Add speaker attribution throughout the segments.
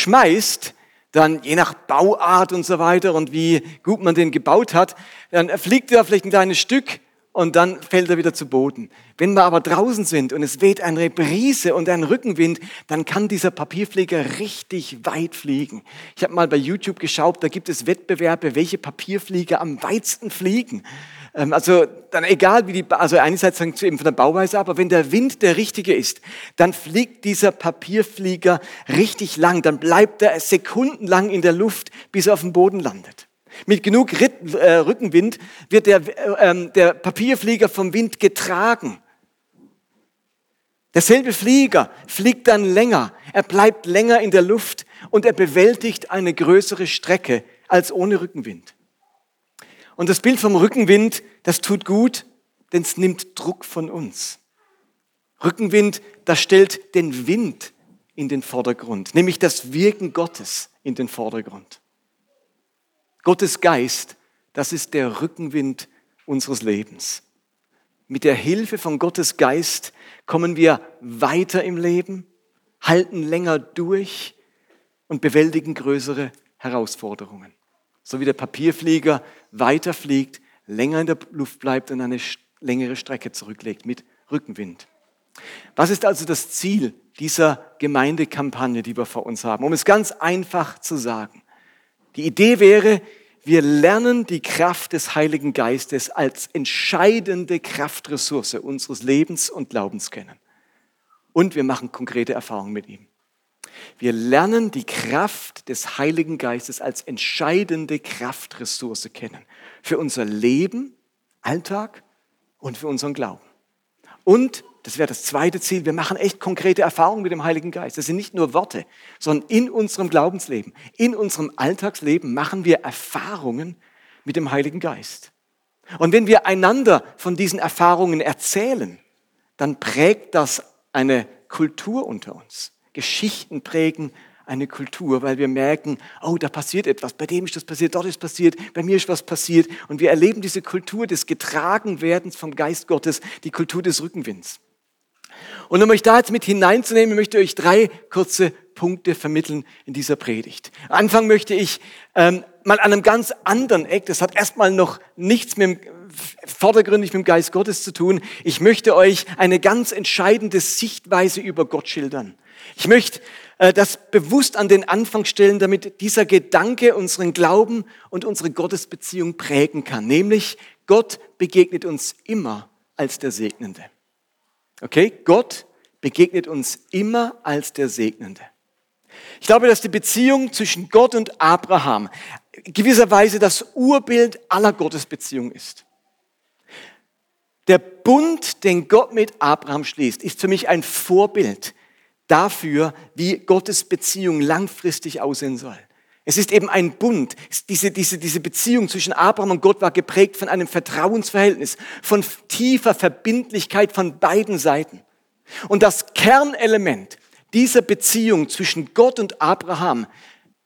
Speaker 1: schmeißt, dann je nach Bauart und so weiter und wie gut man den gebaut hat, dann fliegt er vielleicht ein kleines Stück und dann fällt er wieder zu Boden. Wenn wir aber draußen sind und es weht eine Brise und ein Rückenwind, dann kann dieser Papierflieger richtig weit fliegen. Ich habe mal bei YouTube geschaut, da gibt es Wettbewerbe, welche Papierflieger am weitesten fliegen. Ähm, also dann egal wie die, also einerseits eben von der Bauweise, aber wenn der Wind der richtige ist, dann fliegt dieser Papierflieger richtig lang, dann bleibt er sekundenlang in der Luft, bis er auf dem Boden landet. Mit genug äh, Rückenwind wird der, äh, ähm, der Papierflieger vom Wind getragen. Derselbe Flieger fliegt dann länger, er bleibt länger in der Luft und er bewältigt eine größere Strecke als ohne Rückenwind. Und das Bild vom Rückenwind, das tut gut, denn es nimmt Druck von uns. Rückenwind, das stellt den Wind in den Vordergrund, nämlich das Wirken Gottes in den Vordergrund. Gottes Geist, das ist der Rückenwind unseres Lebens. Mit der Hilfe von Gottes Geist kommen wir weiter im Leben, halten länger durch und bewältigen größere Herausforderungen. So wie der Papierflieger weiterfliegt, länger in der Luft bleibt und eine längere Strecke zurücklegt mit Rückenwind. Was ist also das Ziel dieser Gemeindekampagne, die wir vor uns haben? Um es ganz einfach zu sagen. Die Idee wäre, wir lernen die Kraft des Heiligen Geistes als entscheidende Kraftressource unseres Lebens und Glaubens kennen. Und wir machen konkrete Erfahrungen mit ihm. Wir lernen die Kraft des Heiligen Geistes als entscheidende Kraftressource kennen. Für unser Leben, Alltag und für unseren Glauben. Und das wäre das zweite Ziel, wir machen echt konkrete Erfahrungen mit dem Heiligen Geist. Das sind nicht nur Worte, sondern in unserem Glaubensleben, in unserem Alltagsleben machen wir Erfahrungen mit dem Heiligen Geist. Und wenn wir einander von diesen Erfahrungen erzählen, dann prägt das eine Kultur unter uns. Geschichten prägen eine Kultur, weil wir merken, oh, da passiert etwas, bei dem ist das passiert, dort ist passiert, bei mir ist was passiert. Und wir erleben diese Kultur des Getragenwerdens vom Geist Gottes, die Kultur des Rückenwinds. Und um euch da jetzt mit hineinzunehmen, möchte ich euch drei kurze Punkte vermitteln in dieser Predigt. Anfangen möchte ich ähm, mal an einem ganz anderen Eck. Das hat erstmal noch nichts mit dem, vordergründig mit dem Geist Gottes zu tun. Ich möchte euch eine ganz entscheidende Sichtweise über Gott schildern. Ich möchte äh, das bewusst an den Anfang stellen, damit dieser Gedanke unseren Glauben und unsere Gottesbeziehung prägen kann. Nämlich, Gott begegnet uns immer als der Segnende. Okay? Gott begegnet uns immer als der Segnende. Ich glaube, dass die Beziehung zwischen Gott und Abraham gewisserweise das Urbild aller Gottesbeziehungen ist. Der Bund, den Gott mit Abraham schließt, ist für mich ein Vorbild dafür, wie Gottes Beziehung langfristig aussehen soll. Es ist eben ein Bund. Diese, diese, diese Beziehung zwischen Abraham und Gott war geprägt von einem Vertrauensverhältnis, von tiefer Verbindlichkeit von beiden Seiten. Und das Kernelement dieser Beziehung zwischen Gott und Abraham,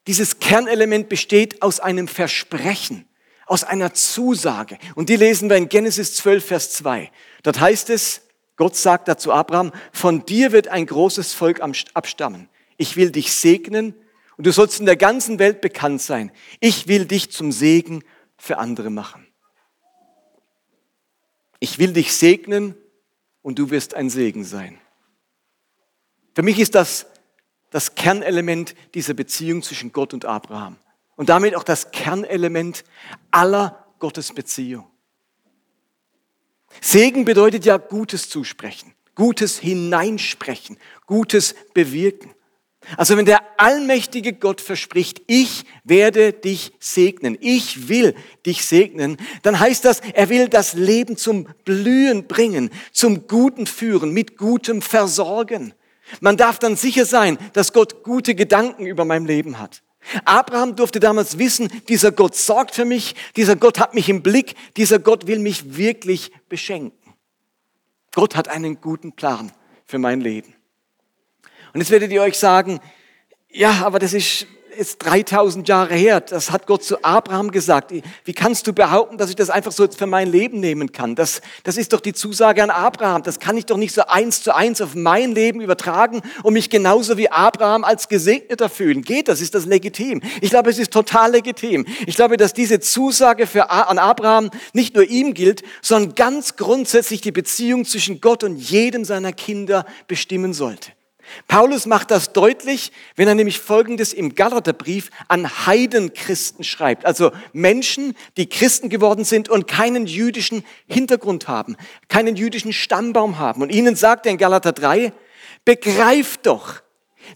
Speaker 1: dieses Kernelement besteht aus einem Versprechen, aus einer Zusage. Und die lesen wir in Genesis 12, Vers 2. Dort heißt es, Gott sagt dazu Abraham, von dir wird ein großes Volk abstammen. Ich will dich segnen und du sollst in der ganzen Welt bekannt sein. Ich will dich zum Segen für andere machen. Ich will dich segnen und du wirst ein Segen sein. Für mich ist das das Kernelement dieser Beziehung zwischen Gott und Abraham und damit auch das Kernelement aller Gottes Beziehung. Segen bedeutet ja Gutes zusprechen, Gutes hineinsprechen, Gutes bewirken. Also wenn der allmächtige Gott verspricht, ich werde dich segnen, ich will dich segnen, dann heißt das, er will das Leben zum Blühen bringen, zum Guten führen, mit Gutem versorgen. Man darf dann sicher sein, dass Gott gute Gedanken über mein Leben hat. Abraham durfte damals wissen, dieser Gott sorgt für mich, dieser Gott hat mich im Blick, dieser Gott will mich wirklich beschenken. Gott hat einen guten Plan für mein Leben. Und jetzt werdet ihr euch sagen, ja, aber das ist ist 3000 Jahre her. Das hat Gott zu Abraham gesagt. Wie kannst du behaupten, dass ich das einfach so für mein Leben nehmen kann? Das, das ist doch die Zusage an Abraham. Das kann ich doch nicht so eins zu eins auf mein Leben übertragen und mich genauso wie Abraham als Gesegneter fühlen. Geht das? Ist das legitim? Ich glaube, es ist total legitim. Ich glaube, dass diese Zusage für, an Abraham nicht nur ihm gilt, sondern ganz grundsätzlich die Beziehung zwischen Gott und jedem seiner Kinder bestimmen sollte. Paulus macht das deutlich, wenn er nämlich Folgendes im Galaterbrief an Heidenchristen schreibt. Also Menschen, die Christen geworden sind und keinen jüdischen Hintergrund haben, keinen jüdischen Stammbaum haben. Und ihnen sagt er in Galater 3, begreift doch,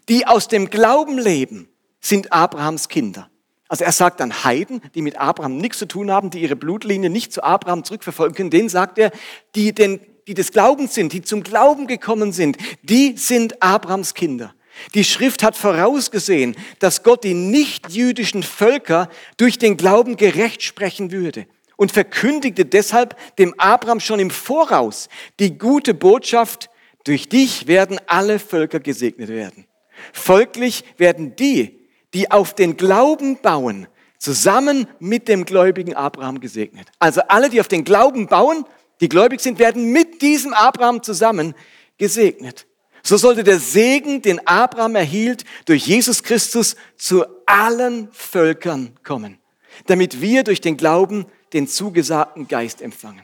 Speaker 1: die aus dem Glauben leben, sind Abrahams Kinder. Also er sagt an Heiden, die mit Abraham nichts zu tun haben, die ihre Blutlinie nicht zu Abraham zurückverfolgen können, denen sagt er, die den die des Glaubens sind, die zum Glauben gekommen sind, die sind Abrahams Kinder. Die Schrift hat vorausgesehen, dass Gott die nichtjüdischen Völker durch den Glauben gerecht sprechen würde und verkündigte deshalb dem Abraham schon im Voraus die gute Botschaft, durch dich werden alle Völker gesegnet werden. Folglich werden die, die auf den Glauben bauen, zusammen mit dem gläubigen Abraham gesegnet. Also alle, die auf den Glauben bauen, die gläubig sind, werden mit diesem Abraham zusammen gesegnet. So sollte der Segen, den Abraham erhielt, durch Jesus Christus zu allen Völkern kommen, damit wir durch den Glauben den zugesagten Geist empfangen.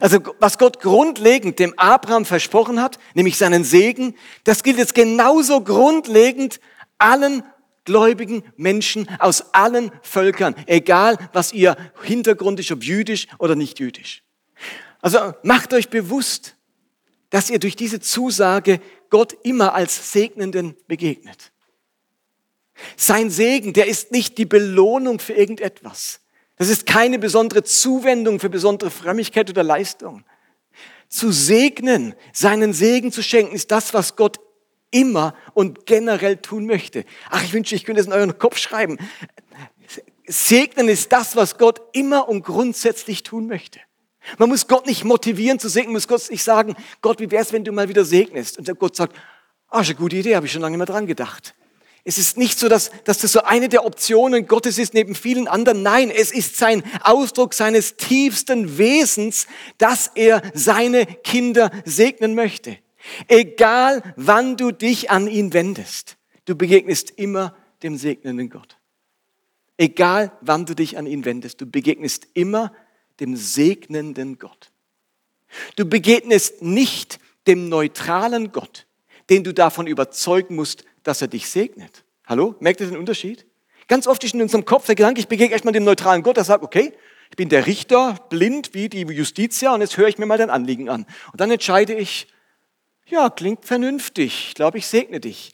Speaker 1: Also was Gott grundlegend dem Abraham versprochen hat, nämlich seinen Segen, das gilt jetzt genauso grundlegend allen gläubigen Menschen aus allen Völkern, egal was ihr Hintergrund ist, ob jüdisch oder nicht jüdisch. Also macht euch bewusst, dass ihr durch diese Zusage Gott immer als Segnenden begegnet. Sein Segen, der ist nicht die Belohnung für irgendetwas. Das ist keine besondere Zuwendung für besondere Frömmigkeit oder Leistung. Zu segnen, seinen Segen zu schenken, ist das, was Gott immer und generell tun möchte. Ach, ich wünsche, ich könnte es in euren Kopf schreiben. Segnen ist das, was Gott immer und grundsätzlich tun möchte. Man muss Gott nicht motivieren zu segnen, man muss Gott nicht sagen, Gott, wie wär's, wenn du mal wieder segnest? Und Gott sagt, ah, ist eine gute Idee, habe ich schon lange mal dran gedacht. Es ist nicht so, dass, dass das so eine der Optionen Gottes ist neben vielen anderen. Nein, es ist sein Ausdruck seines tiefsten Wesens, dass er seine Kinder segnen möchte. Egal wann du dich an ihn wendest, du begegnest immer dem segnenden Gott. Egal wann du dich an ihn wendest, du begegnest immer dem segnenden Gott. Du begegnest nicht dem neutralen Gott, den du davon überzeugen musst, dass er dich segnet. Hallo? Merkt ihr den Unterschied? Ganz oft ist in unserem Kopf der Gedanke, ich begegne erstmal dem neutralen Gott, der sagt, okay, ich bin der Richter, blind wie die Justitia und jetzt höre ich mir mal dein Anliegen an. Und dann entscheide ich, ja, klingt vernünftig. Ich glaube, ich segne dich.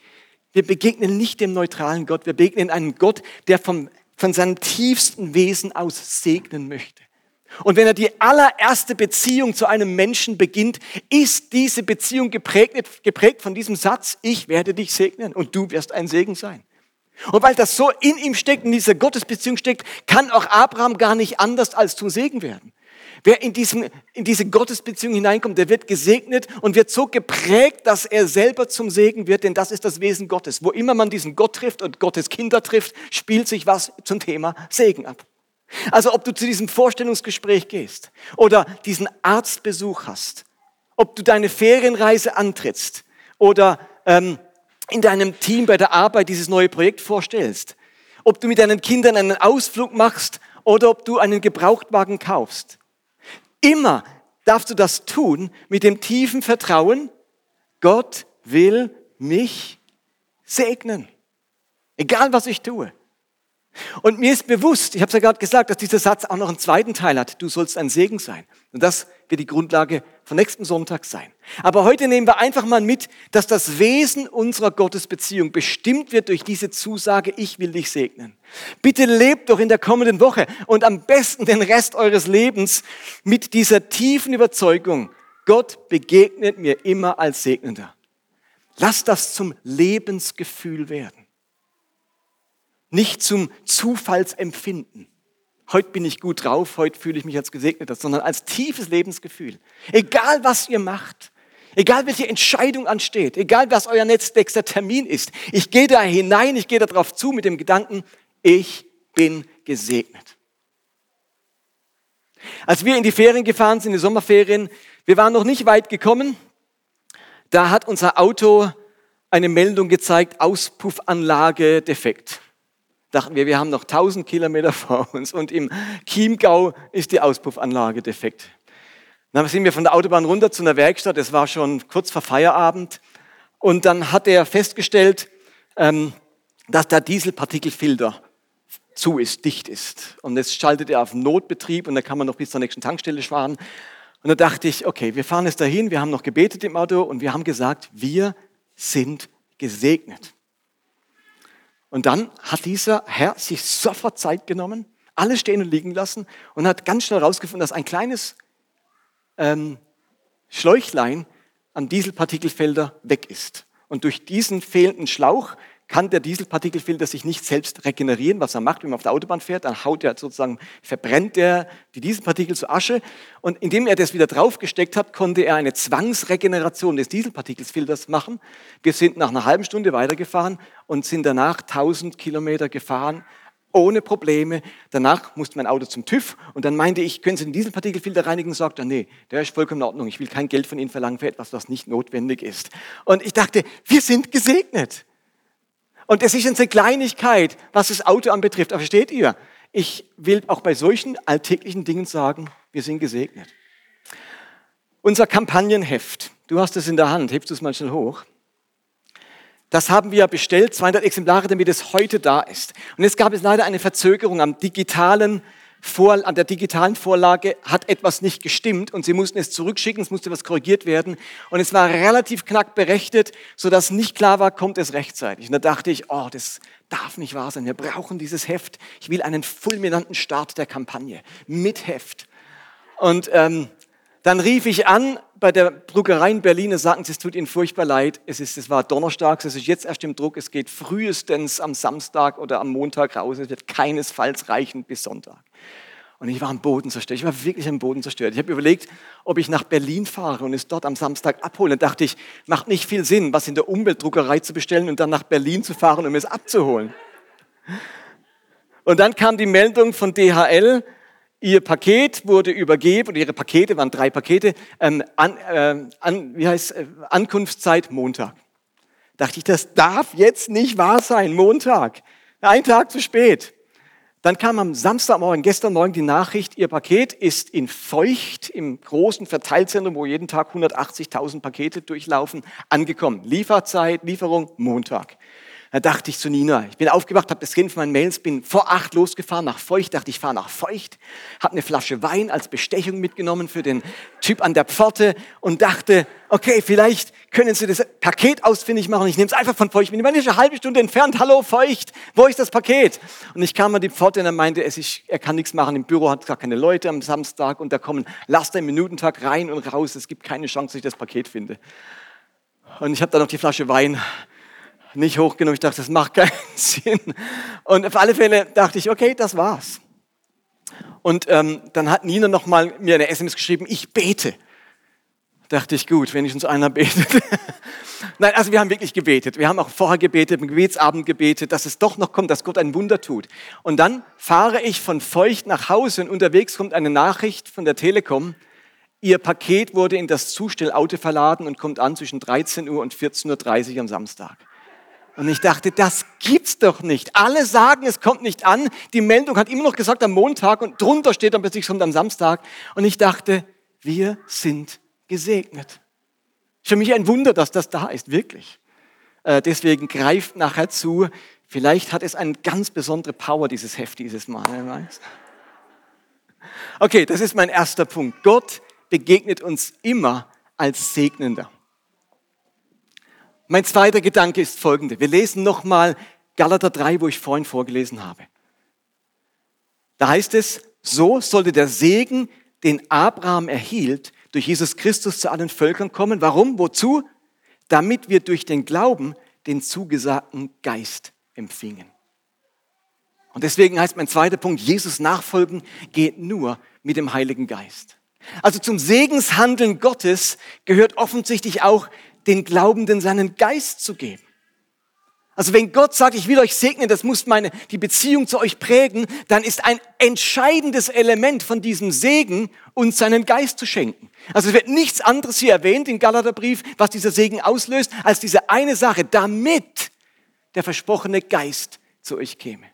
Speaker 1: Wir begegnen nicht dem neutralen Gott, wir begegnen einem Gott, der vom, von seinem tiefsten Wesen aus segnen möchte. Und wenn er die allererste Beziehung zu einem Menschen beginnt, ist diese Beziehung geprägt, geprägt von diesem Satz, ich werde dich segnen und du wirst ein Segen sein. Und weil das so in ihm steckt, in dieser Gottesbeziehung steckt, kann auch Abraham gar nicht anders als zum Segen werden. Wer in, diesem, in diese Gottesbeziehung hineinkommt, der wird gesegnet und wird so geprägt, dass er selber zum Segen wird, denn das ist das Wesen Gottes. Wo immer man diesen Gott trifft und Gottes Kinder trifft, spielt sich was zum Thema Segen ab. Also ob du zu diesem Vorstellungsgespräch gehst oder diesen Arztbesuch hast, ob du deine Ferienreise antrittst oder ähm, in deinem Team bei der Arbeit dieses neue Projekt vorstellst, ob du mit deinen Kindern einen Ausflug machst oder ob du einen Gebrauchtwagen kaufst. Immer darfst du das tun mit dem tiefen Vertrauen, Gott will mich segnen. Egal was ich tue. Und mir ist bewusst, ich habe es ja gerade gesagt, dass dieser Satz auch noch einen zweiten Teil hat. Du sollst ein Segen sein. Und das wird die Grundlage von nächsten Sonntag sein. Aber heute nehmen wir einfach mal mit, dass das Wesen unserer Gottesbeziehung bestimmt wird durch diese Zusage, ich will dich segnen. Bitte lebt doch in der kommenden Woche und am besten den Rest eures Lebens mit dieser tiefen Überzeugung, Gott begegnet mir immer als Segnender. Lass das zum Lebensgefühl werden nicht zum Zufallsempfinden. Heute bin ich gut drauf, heute fühle ich mich als Gesegneter, sondern als tiefes Lebensgefühl. Egal was ihr macht, Egal welche Entscheidung ansteht, egal was euer nächster Termin ist, ich gehe da hinein, ich gehe darauf zu mit dem Gedanken, ich bin gesegnet. Als wir in die Ferien gefahren sind, in die Sommerferien, wir waren noch nicht weit gekommen, da hat unser Auto eine Meldung gezeigt, Auspuffanlage defekt. Dachten wir, wir haben noch 1000 Kilometer vor uns und im Chiemgau ist die Auspuffanlage defekt. Dann sind wir von der Autobahn runter zu einer Werkstatt, es war schon kurz vor Feierabend und dann hat er festgestellt, ähm, dass der Dieselpartikelfilter zu ist, dicht ist. Und jetzt schaltet er auf Notbetrieb und dann kann man noch bis zur nächsten Tankstelle fahren. Und da dachte ich, okay, wir fahren jetzt dahin, wir haben noch gebetet im Auto und wir haben gesagt, wir sind gesegnet. Und dann hat dieser Herr sich sofort Zeit genommen, alles stehen und liegen lassen und hat ganz schnell herausgefunden, dass ein kleines ähm, Schläuchlein am Dieselpartikelfelder weg ist. Und durch diesen fehlenden Schlauch kann der Dieselpartikelfilter sich nicht selbst regenerieren, was er macht, wenn man auf der Autobahn fährt, dann haut er sozusagen, verbrennt er die Dieselpartikel zu Asche. Und indem er das wieder draufgesteckt hat, konnte er eine Zwangsregeneration des Dieselpartikelfilters machen. Wir sind nach einer halben Stunde weitergefahren und sind danach 1000 Kilometer gefahren, ohne Probleme. Danach musste mein Auto zum TÜV und dann meinte ich, können Sie den Dieselpartikelfilter reinigen? Und sagte er, nee, der ist vollkommen in Ordnung. Ich will kein Geld von Ihnen verlangen für etwas, was nicht notwendig ist. Und ich dachte, wir sind gesegnet. Und es ist eine Kleinigkeit, was das Auto anbetrifft. Aber versteht ihr? Ich will auch bei solchen alltäglichen Dingen sagen, wir sind gesegnet. Unser Kampagnenheft, du hast es in der Hand, hebst du es mal schnell hoch. Das haben wir bestellt, 200 Exemplare, damit es heute da ist. Und jetzt gab es leider eine Verzögerung am digitalen vor, an der digitalen Vorlage hat etwas nicht gestimmt und sie mussten es zurückschicken, es musste was korrigiert werden und es war relativ knack berechnet, sodass nicht klar war, kommt es rechtzeitig. Und da dachte ich, oh, das darf nicht wahr sein, wir brauchen dieses Heft. Ich will einen fulminanten Start der Kampagne mit Heft. Und ähm, dann rief ich an bei der Druckerei in Berlin und sagten, es tut Ihnen furchtbar leid. Es, ist, es war Donnerstag, es ist jetzt erst im Druck. Es geht frühestens am Samstag oder am Montag raus. Es wird keinesfalls reichen bis Sonntag. Und ich war am Boden zerstört. Ich war wirklich am Boden zerstört. Ich habe überlegt, ob ich nach Berlin fahre und es dort am Samstag abhole. Da dachte ich, macht nicht viel Sinn, was in der Umweltdruckerei zu bestellen und dann nach Berlin zu fahren, um es abzuholen. Und dann kam die Meldung von DHL, Ihr Paket wurde übergeben, oder Ihre Pakete waren drei Pakete, ähm, an, äh, an, wie heißt, äh, Ankunftszeit Montag. Dachte ich, das darf jetzt nicht wahr sein, Montag. Ein Tag zu spät. Dann kam am Samstagmorgen, gestern Morgen die Nachricht, Ihr Paket ist in Feucht im großen Verteilzentrum, wo jeden Tag 180.000 Pakete durchlaufen, angekommen. Lieferzeit, Lieferung Montag. Da dachte ich zu Nina, ich bin aufgewacht, habe das Kind von meinen Mails, bin vor acht losgefahren nach Feucht, dachte ich fahre nach Feucht, habe eine Flasche Wein als Bestechung mitgenommen für den Typ an der Pforte und dachte, okay, vielleicht können Sie das Paket ausfindig machen. Ich nehme es einfach von Feucht. Ich bin eine halbe Stunde entfernt. Hallo Feucht, wo ist das Paket? Und ich kam an die Pforte und er meinte, er kann nichts machen. Im Büro hat gar keine Leute am Samstag und da kommen Laster im Minutentag rein und raus. Es gibt keine Chance, dass ich das Paket finde. Und ich habe dann noch die Flasche Wein nicht hoch genug. Ich dachte, das macht keinen Sinn. Und auf alle Fälle dachte ich, okay, das war's. Und ähm, dann hat Nina noch mal mir eine SMS geschrieben, ich bete. Dachte ich, gut, uns einer betet. Nein, also wir haben wirklich gebetet. Wir haben auch vorher gebetet, im Gebetsabend gebetet, dass es doch noch kommt, dass Gott ein Wunder tut. Und dann fahre ich von Feucht nach Hause und unterwegs kommt eine Nachricht von der Telekom. Ihr Paket wurde in das Zustellauto verladen und kommt an zwischen 13 Uhr und 14.30 Uhr am Samstag. Und ich dachte, das gibt's doch nicht. Alle sagen, es kommt nicht an. Die Meldung hat immer noch gesagt am Montag und drunter steht dann plötzlich, kommt am Samstag. Und ich dachte, wir sind gesegnet. Für mich ein Wunder, dass das da ist, wirklich. Äh, deswegen greift nachher zu. Vielleicht hat es eine ganz besondere Power, dieses Heft dieses Mal. Okay, das ist mein erster Punkt. Gott begegnet uns immer als Segnender. Mein zweiter Gedanke ist folgende. Wir lesen nochmal Galater 3, wo ich vorhin vorgelesen habe. Da heißt es, so sollte der Segen, den Abraham erhielt, durch Jesus Christus zu allen Völkern kommen. Warum? Wozu? Damit wir durch den Glauben den zugesagten Geist empfingen. Und deswegen heißt mein zweiter Punkt, Jesus nachfolgen geht nur mit dem Heiligen Geist. Also zum Segenshandeln Gottes gehört offensichtlich auch, den Glaubenden seinen Geist zu geben. Also wenn Gott sagt, ich will euch segnen, das muss meine, die Beziehung zu euch prägen, dann ist ein entscheidendes Element von diesem Segen, uns seinen Geist zu schenken. Also es wird nichts anderes hier erwähnt im Galaterbrief, was dieser Segen auslöst, als diese eine Sache, damit der versprochene Geist zu euch käme.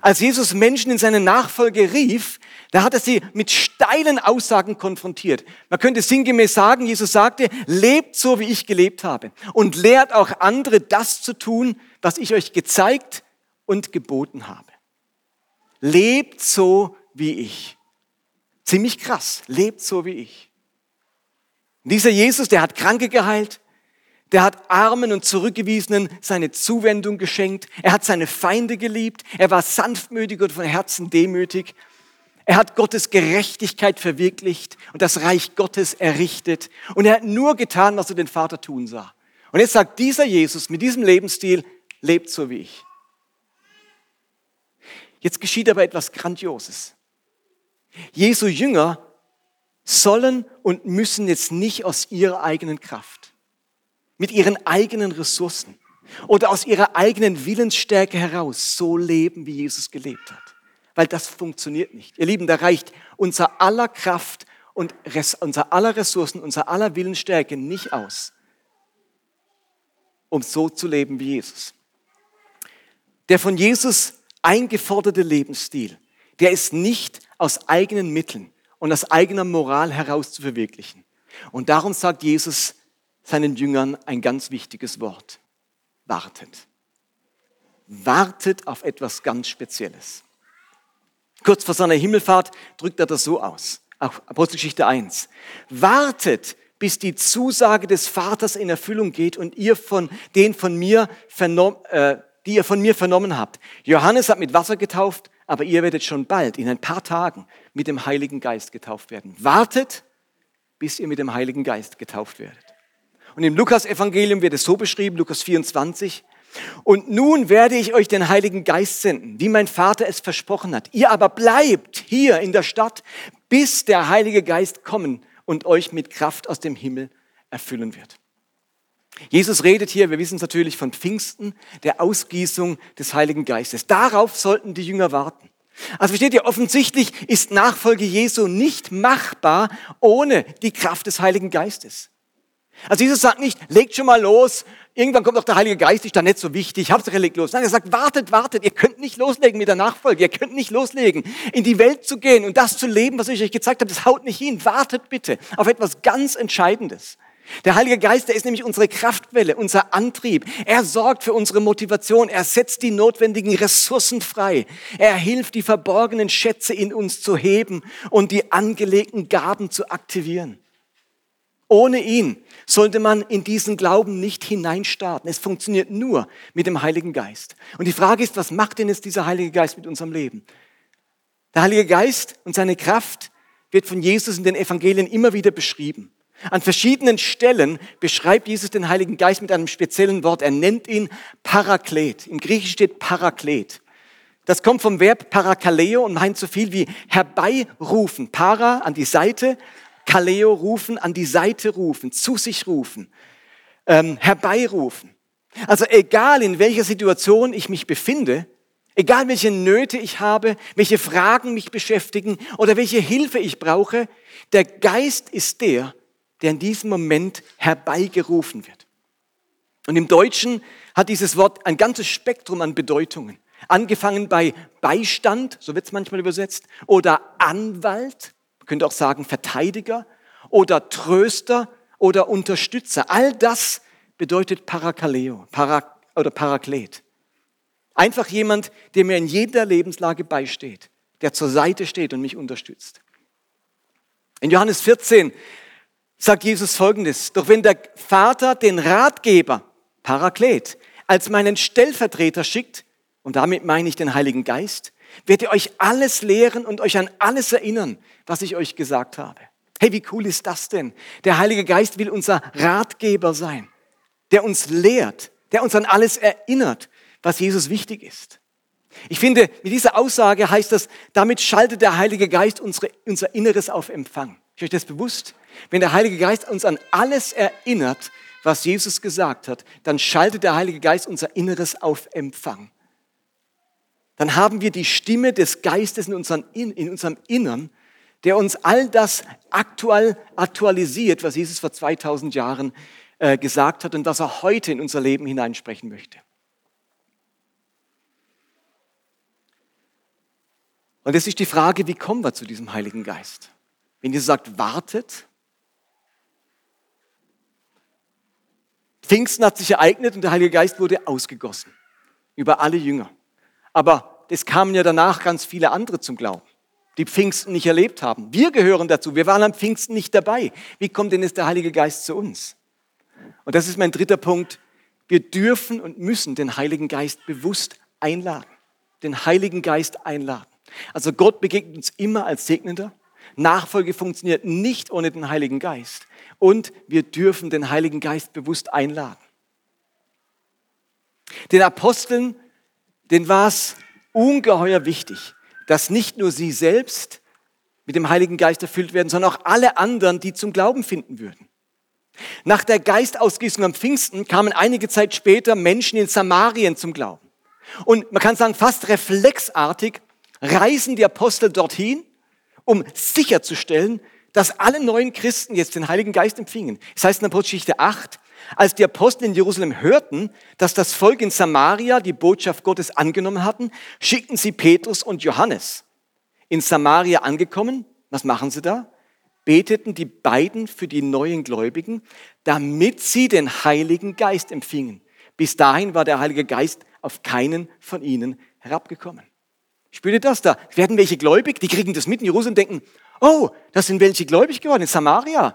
Speaker 1: Als Jesus Menschen in seine Nachfolge rief, da hat er sie mit steilen Aussagen konfrontiert. Man könnte sinngemäß sagen, Jesus sagte, lebt so, wie ich gelebt habe und lehrt auch andere das zu tun, was ich euch gezeigt und geboten habe. Lebt so wie ich. Ziemlich krass, lebt so wie ich. Dieser Jesus, der hat Kranke geheilt, der hat Armen und Zurückgewiesenen seine Zuwendung geschenkt. Er hat seine Feinde geliebt. Er war sanftmütig und von Herzen demütig. Er hat Gottes Gerechtigkeit verwirklicht und das Reich Gottes errichtet. Und er hat nur getan, was er den Vater tun sah. Und jetzt sagt dieser Jesus mit diesem Lebensstil, lebt so wie ich. Jetzt geschieht aber etwas Grandioses. Jesu Jünger sollen und müssen jetzt nicht aus ihrer eigenen Kraft mit ihren eigenen Ressourcen oder aus ihrer eigenen Willensstärke heraus so leben, wie Jesus gelebt hat. Weil das funktioniert nicht. Ihr Lieben, da reicht unser aller Kraft und unser aller Ressourcen, unser aller Willensstärke nicht aus, um so zu leben wie Jesus. Der von Jesus eingeforderte Lebensstil, der ist nicht aus eigenen Mitteln und aus eigener Moral heraus zu verwirklichen. Und darum sagt Jesus, seinen Jüngern ein ganz wichtiges Wort. Wartet. Wartet auf etwas ganz Spezielles. Kurz vor seiner Himmelfahrt drückt er das so aus. Auch Apostelgeschichte 1. Wartet, bis die Zusage des Vaters in Erfüllung geht und ihr von den von mir vernommen, äh, die ihr von mir vernommen habt. Johannes hat mit Wasser getauft, aber ihr werdet schon bald, in ein paar Tagen, mit dem Heiligen Geist getauft werden. Wartet, bis ihr mit dem Heiligen Geist getauft werdet. Und im Lukas-Evangelium wird es so beschrieben, Lukas 24. Und nun werde ich euch den Heiligen Geist senden, wie mein Vater es versprochen hat. Ihr aber bleibt hier in der Stadt, bis der Heilige Geist kommen und euch mit Kraft aus dem Himmel erfüllen wird. Jesus redet hier, wir wissen es natürlich von Pfingsten, der Ausgießung des Heiligen Geistes. Darauf sollten die Jünger warten. Also versteht ihr, offensichtlich ist Nachfolge Jesu nicht machbar ohne die Kraft des Heiligen Geistes. Also Jesus sagt nicht, legt schon mal los, irgendwann kommt doch der Heilige Geist, ist dann nicht so wichtig, Hauptsache legt los. Nein, er sagt, wartet, wartet, ihr könnt nicht loslegen mit der Nachfolge, ihr könnt nicht loslegen, in die Welt zu gehen und das zu leben, was ich euch gezeigt habe, das haut nicht hin. Wartet bitte auf etwas ganz Entscheidendes. Der Heilige Geist, der ist nämlich unsere Kraftquelle, unser Antrieb. Er sorgt für unsere Motivation. Er setzt die notwendigen Ressourcen frei. Er hilft, die verborgenen Schätze in uns zu heben und die angelegten Gaben zu aktivieren. Ohne ihn sollte man in diesen Glauben nicht hineinstarten. Es funktioniert nur mit dem Heiligen Geist. Und die Frage ist, was macht denn jetzt dieser Heilige Geist mit unserem Leben? Der Heilige Geist und seine Kraft wird von Jesus in den Evangelien immer wieder beschrieben. An verschiedenen Stellen beschreibt Jesus den Heiligen Geist mit einem speziellen Wort. Er nennt ihn Paraklet. Im Griechischen steht Paraklet. Das kommt vom Verb parakaleo und meint so viel wie herbeirufen. Para an die Seite Kaleo rufen, an die Seite rufen, zu sich rufen, ähm, herbeirufen. Also egal in welcher Situation ich mich befinde, egal welche Nöte ich habe, welche Fragen mich beschäftigen oder welche Hilfe ich brauche, der Geist ist der, der in diesem Moment herbeigerufen wird. Und im Deutschen hat dieses Wort ein ganzes Spektrum an Bedeutungen. Angefangen bei Beistand, so wird es manchmal übersetzt, oder Anwalt, man könnte auch sagen Verteidiger oder Tröster oder Unterstützer. All das bedeutet Parakaleo para, oder Paraklet. Einfach jemand, der mir in jeder Lebenslage beisteht, der zur Seite steht und mich unterstützt. In Johannes 14 sagt Jesus Folgendes, doch wenn der Vater den Ratgeber, Paraklet, als meinen Stellvertreter schickt, und damit meine ich den Heiligen Geist, wird er euch alles lehren und euch an alles erinnern, was ich euch gesagt habe. Hey, wie cool ist das denn? Der Heilige Geist will unser Ratgeber sein, der uns lehrt, der uns an alles erinnert, was Jesus wichtig ist. Ich finde, mit dieser Aussage heißt das, damit schaltet der Heilige Geist unsere, unser Inneres auf Empfang. Ist euch das bewusst? Wenn der Heilige Geist uns an alles erinnert, was Jesus gesagt hat, dann schaltet der Heilige Geist unser Inneres auf Empfang. Dann haben wir die Stimme des Geistes in unserem, in unserem Innern, der uns all das aktuell aktualisiert, was Jesus vor 2000 Jahren äh, gesagt hat und was er heute in unser Leben hineinsprechen möchte. Und es ist die Frage, wie kommen wir zu diesem Heiligen Geist? Wenn Jesus sagt, wartet, Pfingsten hat sich ereignet und der Heilige Geist wurde ausgegossen über alle Jünger. Aber es kamen ja danach ganz viele andere zum Glauben, die Pfingsten nicht erlebt haben. Wir gehören dazu. Wir waren am Pfingsten nicht dabei. Wie kommt denn jetzt der Heilige Geist zu uns? Und das ist mein dritter Punkt. Wir dürfen und müssen den Heiligen Geist bewusst einladen. Den Heiligen Geist einladen. Also Gott begegnet uns immer als Segnender. Nachfolge funktioniert nicht ohne den Heiligen Geist. Und wir dürfen den Heiligen Geist bewusst einladen. Den Aposteln, denen war es ungeheuer wichtig, dass nicht nur sie selbst mit dem Heiligen Geist erfüllt werden, sondern auch alle anderen, die zum Glauben finden würden. Nach der Geistausgießung am Pfingsten kamen einige Zeit später Menschen in Samarien zum Glauben. Und man kann sagen, fast reflexartig reisen die Apostel dorthin, um sicherzustellen, dass alle neuen Christen jetzt den Heiligen Geist empfingen. Das heißt in der Apostelgeschichte 8, als die Apostel in Jerusalem hörten, dass das Volk in Samaria die Botschaft Gottes angenommen hatten, schickten sie Petrus und Johannes. In Samaria angekommen, was machen sie da? Beteten die beiden für die neuen Gläubigen, damit sie den Heiligen Geist empfingen. Bis dahin war der Heilige Geist auf keinen von ihnen herabgekommen. Spürt ihr das da? Werden welche gläubig, die kriegen das mit in Jerusalem und denken, oh, das sind welche gläubig geworden in Samaria.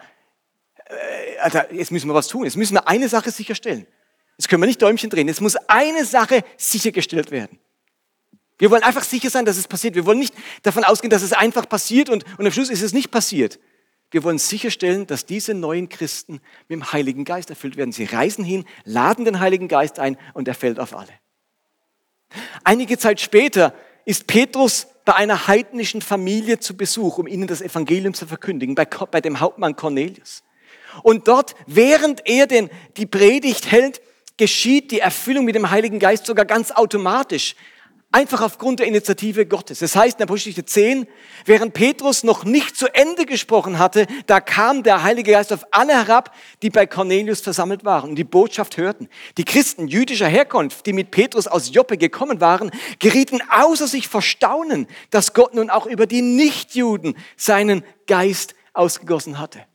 Speaker 1: Alter, jetzt müssen wir was tun. Jetzt müssen wir eine Sache sicherstellen. Jetzt können wir nicht Däumchen drehen. Jetzt muss eine Sache sichergestellt werden. Wir wollen einfach sicher sein, dass es passiert. Wir wollen nicht davon ausgehen, dass es einfach passiert und, und am Schluss ist es nicht passiert. Wir wollen sicherstellen, dass diese neuen Christen mit dem Heiligen Geist erfüllt werden. Sie reisen hin, laden den Heiligen Geist ein und er fällt auf alle. Einige Zeit später ist Petrus bei einer heidnischen Familie zu Besuch, um ihnen das Evangelium zu verkündigen, bei, bei dem Hauptmann Cornelius. Und dort, während er den, die Predigt hält, geschieht die Erfüllung mit dem Heiligen Geist sogar ganz automatisch. Einfach aufgrund der Initiative Gottes. Das heißt in der Apostelgeschichte 10, während Petrus noch nicht zu Ende gesprochen hatte, da kam der Heilige Geist auf alle herab, die bei Cornelius versammelt waren und die Botschaft hörten. Die Christen jüdischer Herkunft, die mit Petrus aus Joppe gekommen waren, gerieten außer sich vor Staunen, dass Gott nun auch über die Nichtjuden seinen Geist ausgegossen hatte.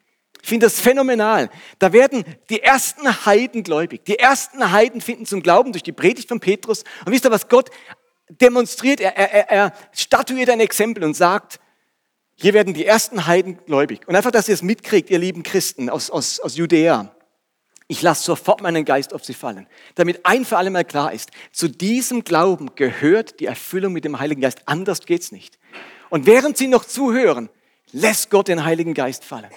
Speaker 1: Ich finde das phänomenal. Da werden die ersten Heiden gläubig. Die ersten Heiden finden zum Glauben durch die Predigt von Petrus. Und wisst ihr, was Gott demonstriert, er, er, er statuiert ein Exempel und sagt, hier werden die ersten Heiden gläubig. Und einfach, dass ihr es mitkriegt, ihr lieben Christen aus, aus, aus Judäa. Ich lasse sofort meinen Geist auf sie fallen, damit ein für alle Mal klar ist, zu diesem Glauben gehört die Erfüllung mit dem Heiligen Geist. Anders geht's nicht. Und während sie noch zuhören, lässt Gott den Heiligen Geist fallen.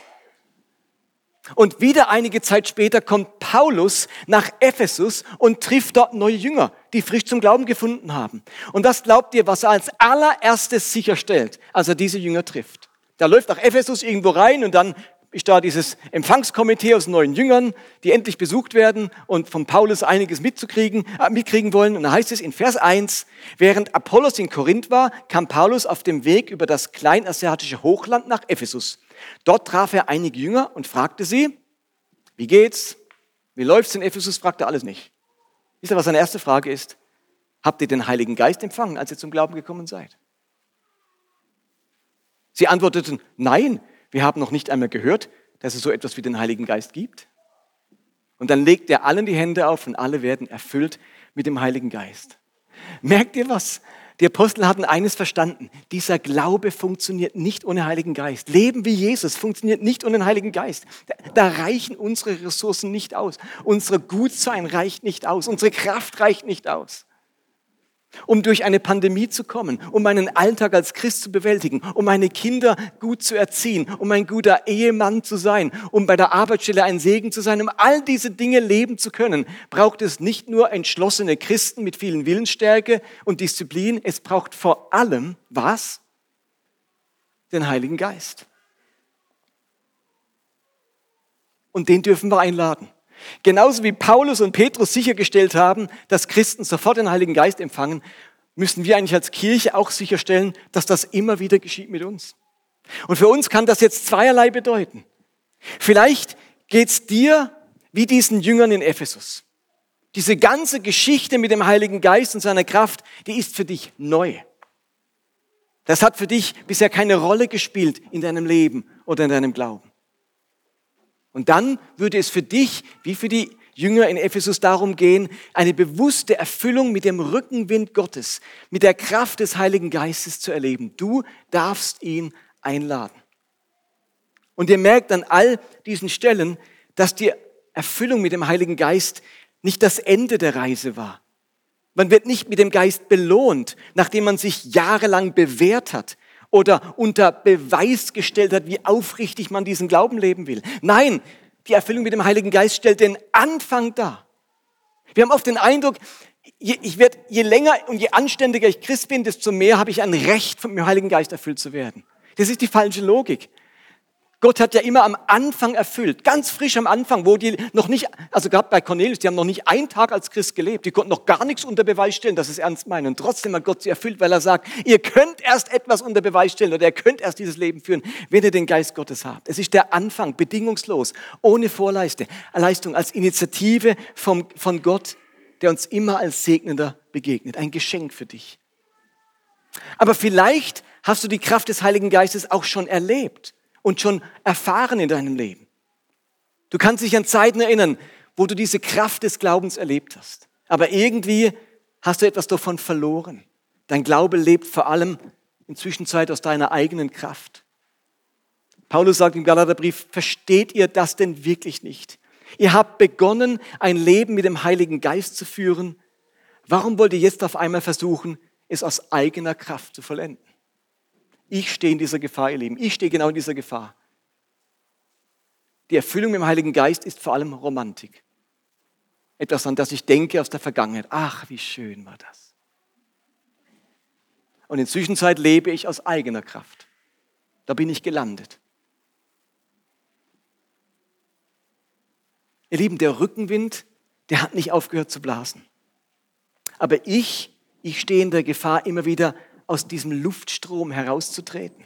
Speaker 1: Und wieder einige Zeit später kommt Paulus nach Ephesus und trifft dort neue Jünger, die frisch zum Glauben gefunden haben. Und das glaubt ihr, was er als allererstes sicherstellt, als er diese Jünger trifft. Da läuft nach Ephesus irgendwo rein und dann ist da dieses Empfangskomitee aus neuen Jüngern, die endlich besucht werden und von Paulus einiges mitzukriegen, äh, mitkriegen wollen. Und da heißt es in Vers 1, während Apollos in Korinth war, kam Paulus auf dem Weg über das kleinasiatische Hochland nach Ephesus. Dort traf er einige Jünger und fragte sie, wie geht's? Wie läuft's in Ephesus? fragte er alles nicht. Wisst ihr, was seine erste Frage ist? Habt ihr den Heiligen Geist empfangen, als ihr zum Glauben gekommen seid? Sie antworteten, nein, wir haben noch nicht einmal gehört, dass es so etwas wie den Heiligen Geist gibt. Und dann legt er allen die Hände auf und alle werden erfüllt mit dem Heiligen Geist. Merkt ihr was? Die Apostel hatten eines verstanden. Dieser Glaube funktioniert nicht ohne Heiligen Geist. Leben wie Jesus funktioniert nicht ohne den Heiligen Geist. Da reichen unsere Ressourcen nicht aus. Unser Gutsein reicht nicht aus. Unsere Kraft reicht nicht aus um durch eine Pandemie zu kommen, um meinen Alltag als Christ zu bewältigen, um meine Kinder gut zu erziehen, um ein guter Ehemann zu sein, um bei der Arbeitsstelle ein Segen zu sein, um all diese Dinge leben zu können, braucht es nicht nur entschlossene Christen mit vielen Willensstärke und Disziplin, es braucht vor allem was? Den Heiligen Geist. Und den dürfen wir einladen. Genauso wie Paulus und Petrus sichergestellt haben, dass Christen sofort den Heiligen Geist empfangen, müssen wir eigentlich als Kirche auch sicherstellen, dass das immer wieder geschieht mit uns. Und für uns kann das jetzt zweierlei bedeuten. Vielleicht geht's dir wie diesen Jüngern in Ephesus. Diese ganze Geschichte mit dem Heiligen Geist und seiner Kraft, die ist für dich neu. Das hat für dich bisher keine Rolle gespielt in deinem Leben oder in deinem Glauben. Und dann würde es für dich, wie für die Jünger in Ephesus darum gehen, eine bewusste Erfüllung mit dem Rückenwind Gottes, mit der Kraft des Heiligen Geistes zu erleben. Du darfst ihn einladen. Und ihr merkt an all diesen Stellen, dass die Erfüllung mit dem Heiligen Geist nicht das Ende der Reise war. Man wird nicht mit dem Geist belohnt, nachdem man sich jahrelang bewährt hat oder unter Beweis gestellt hat, wie aufrichtig man diesen Glauben leben will. Nein, die Erfüllung mit dem Heiligen Geist stellt den Anfang dar. Wir haben oft den Eindruck, je, ich werd, je länger und je anständiger ich Christ bin, desto mehr habe ich ein Recht, vom Heiligen Geist erfüllt zu werden. Das ist die falsche Logik. Gott hat ja immer am Anfang erfüllt, ganz frisch am Anfang, wo die noch nicht, also gerade bei Cornelius, die haben noch nicht einen Tag als Christ gelebt, die konnten noch gar nichts unter Beweis stellen, dass es ernst meinen. Und trotzdem hat Gott sie erfüllt, weil er sagt, ihr könnt erst etwas unter Beweis stellen oder ihr könnt erst dieses Leben führen, wenn ihr den Geist Gottes habt. Es ist der Anfang, bedingungslos, ohne Vorleiste, Leistung, als Initiative vom, von Gott, der uns immer als Segnender begegnet. Ein Geschenk für dich. Aber vielleicht hast du die Kraft des Heiligen Geistes auch schon erlebt und schon erfahren in deinem Leben. Du kannst dich an Zeiten erinnern, wo du diese Kraft des Glaubens erlebt hast. Aber irgendwie hast du etwas davon verloren. Dein Glaube lebt vor allem in Zwischenzeit aus deiner eigenen Kraft. Paulus sagt im Galaterbrief, versteht ihr das denn wirklich nicht? Ihr habt begonnen, ein Leben mit dem Heiligen Geist zu führen. Warum wollt ihr jetzt auf einmal versuchen, es aus eigener Kraft zu vollenden? Ich stehe in dieser Gefahr, ihr Lieben. Ich stehe genau in dieser Gefahr. Die Erfüllung mit dem Heiligen Geist ist vor allem Romantik. Etwas, an das ich denke aus der Vergangenheit. Ach, wie schön war das. Und in Zwischenzeit lebe ich aus eigener Kraft. Da bin ich gelandet. Ihr Lieben, der Rückenwind, der hat nicht aufgehört zu blasen. Aber ich, ich stehe in der Gefahr, immer wieder aus diesem Luftstrom herauszutreten.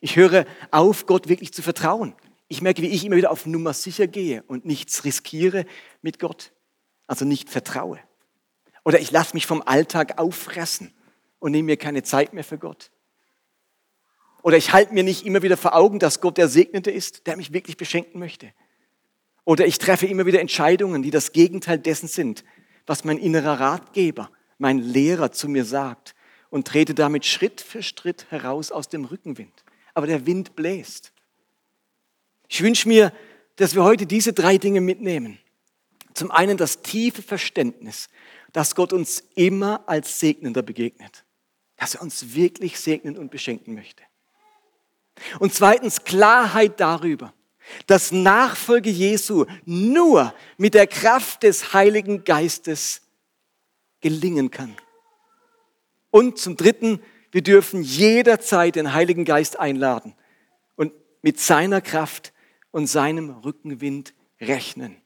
Speaker 1: Ich höre auf, Gott wirklich zu vertrauen. Ich merke, wie ich immer wieder auf Nummer sicher gehe und nichts riskiere mit Gott. Also nicht vertraue. Oder ich lasse mich vom Alltag auffressen und nehme mir keine Zeit mehr für Gott. Oder ich halte mir nicht immer wieder vor Augen, dass Gott der Segnete ist, der mich wirklich beschenken möchte. Oder ich treffe immer wieder Entscheidungen, die das Gegenteil dessen sind, was mein innerer Ratgeber, mein Lehrer zu mir sagt und trete damit Schritt für Schritt heraus aus dem Rückenwind. Aber der Wind bläst. Ich wünsche mir, dass wir heute diese drei Dinge mitnehmen. Zum einen das tiefe Verständnis, dass Gott uns immer als Segnender begegnet. Dass er uns wirklich segnen und beschenken möchte. Und zweitens Klarheit darüber, dass Nachfolge Jesu nur mit der Kraft des Heiligen Geistes gelingen kann. Und zum Dritten, wir dürfen jederzeit den Heiligen Geist einladen und mit seiner Kraft und seinem Rückenwind rechnen.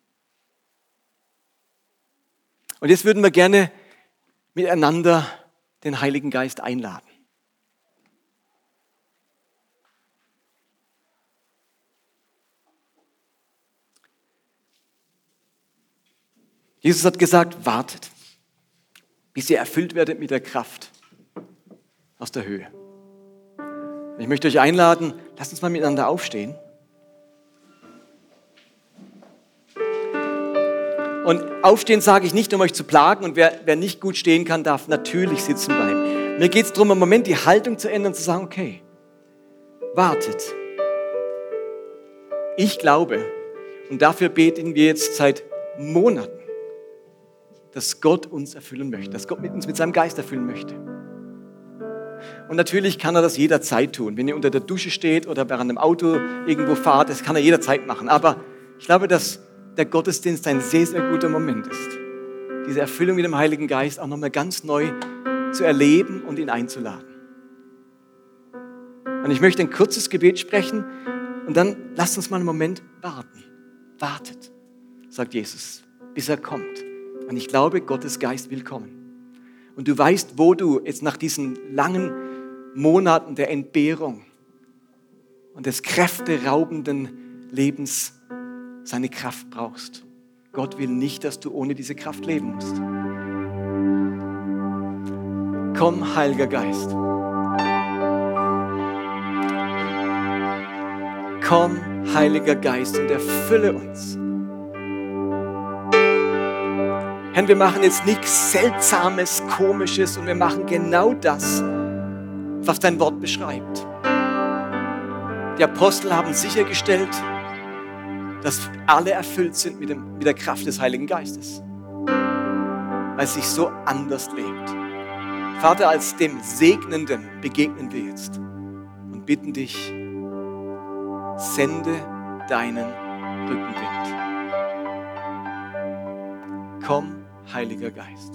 Speaker 1: Und jetzt würden wir gerne miteinander den Heiligen Geist einladen. Jesus hat gesagt, wartet, bis ihr erfüllt werdet mit der Kraft aus der Höhe. Ich möchte euch einladen, lasst uns mal miteinander aufstehen. Und aufstehen sage ich nicht, um euch zu plagen. Und wer, wer nicht gut stehen kann, darf natürlich sitzen bleiben. Mir geht es darum, im Moment die Haltung zu ändern, zu sagen, okay, wartet. Ich glaube, und dafür beten wir jetzt seit Monaten, dass Gott uns erfüllen möchte, dass Gott mit uns mit seinem Geist erfüllen möchte. Und natürlich kann er das jederzeit tun. Wenn ihr unter der Dusche steht oder während dem Auto irgendwo fahrt, das kann er jederzeit machen. Aber ich glaube, dass der Gottesdienst ein sehr, sehr guter Moment ist. Diese Erfüllung mit dem Heiligen Geist auch nochmal ganz neu zu erleben und ihn einzuladen. Und ich möchte ein kurzes Gebet sprechen und dann lasst uns mal einen Moment warten. wartet, sagt Jesus, bis er kommt. Und ich glaube, Gottes Geist will kommen. Und du weißt, wo du jetzt nach diesen langen Monaten der Entbehrung und des kräfteraubenden Lebens seine Kraft brauchst. Gott will nicht, dass du ohne diese Kraft leben musst. Komm, Heiliger Geist. Komm, Heiliger Geist, und erfülle uns. Herr, wir machen jetzt nichts Seltsames, Komisches und wir machen genau das, was dein Wort beschreibt. Die Apostel haben sichergestellt, dass alle erfüllt sind mit, dem, mit der Kraft des Heiligen Geistes, weil es sich so anders lebt. Vater, als dem Segnenden begegnen wir jetzt und bitten dich, sende deinen Rückenwind. Komm Heiliger Geist.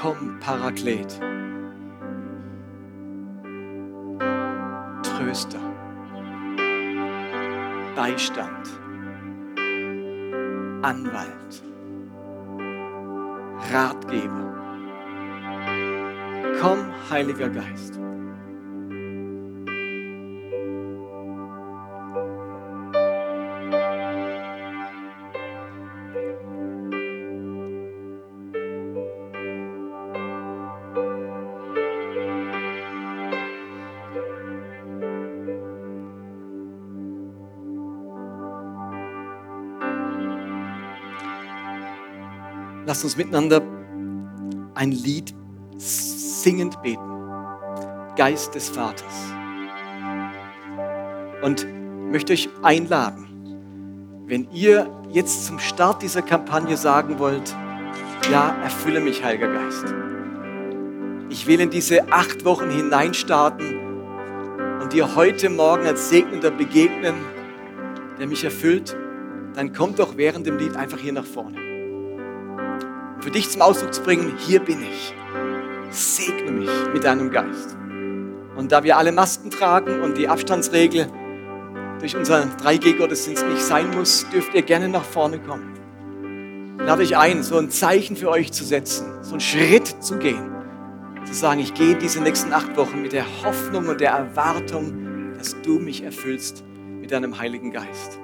Speaker 1: Komm, Paraklet. Tröster. Beistand, Anwalt, Ratgeber. Komm, Heiliger Geist. Lasst uns miteinander ein Lied singend beten. Geist des Vaters. Und möchte euch einladen, wenn ihr jetzt zum Start dieser Kampagne sagen wollt, ja, erfülle mich, Heiliger Geist. Ich will in diese acht Wochen hineinstarten und dir heute Morgen als Segnender begegnen, der mich erfüllt, dann kommt doch während dem Lied einfach hier nach vorne für dich zum Ausdruck zu bringen, hier bin ich. Segne mich mit deinem Geist. Und da wir alle Masken tragen und die Abstandsregel durch unseren 3G-Gottesdienst nicht sein muss, dürft ihr gerne nach vorne kommen. Lade ich ein, so ein Zeichen für euch zu setzen, so einen Schritt zu gehen, zu sagen, ich gehe diese nächsten acht Wochen mit der Hoffnung und der Erwartung, dass du mich erfüllst mit deinem Heiligen Geist.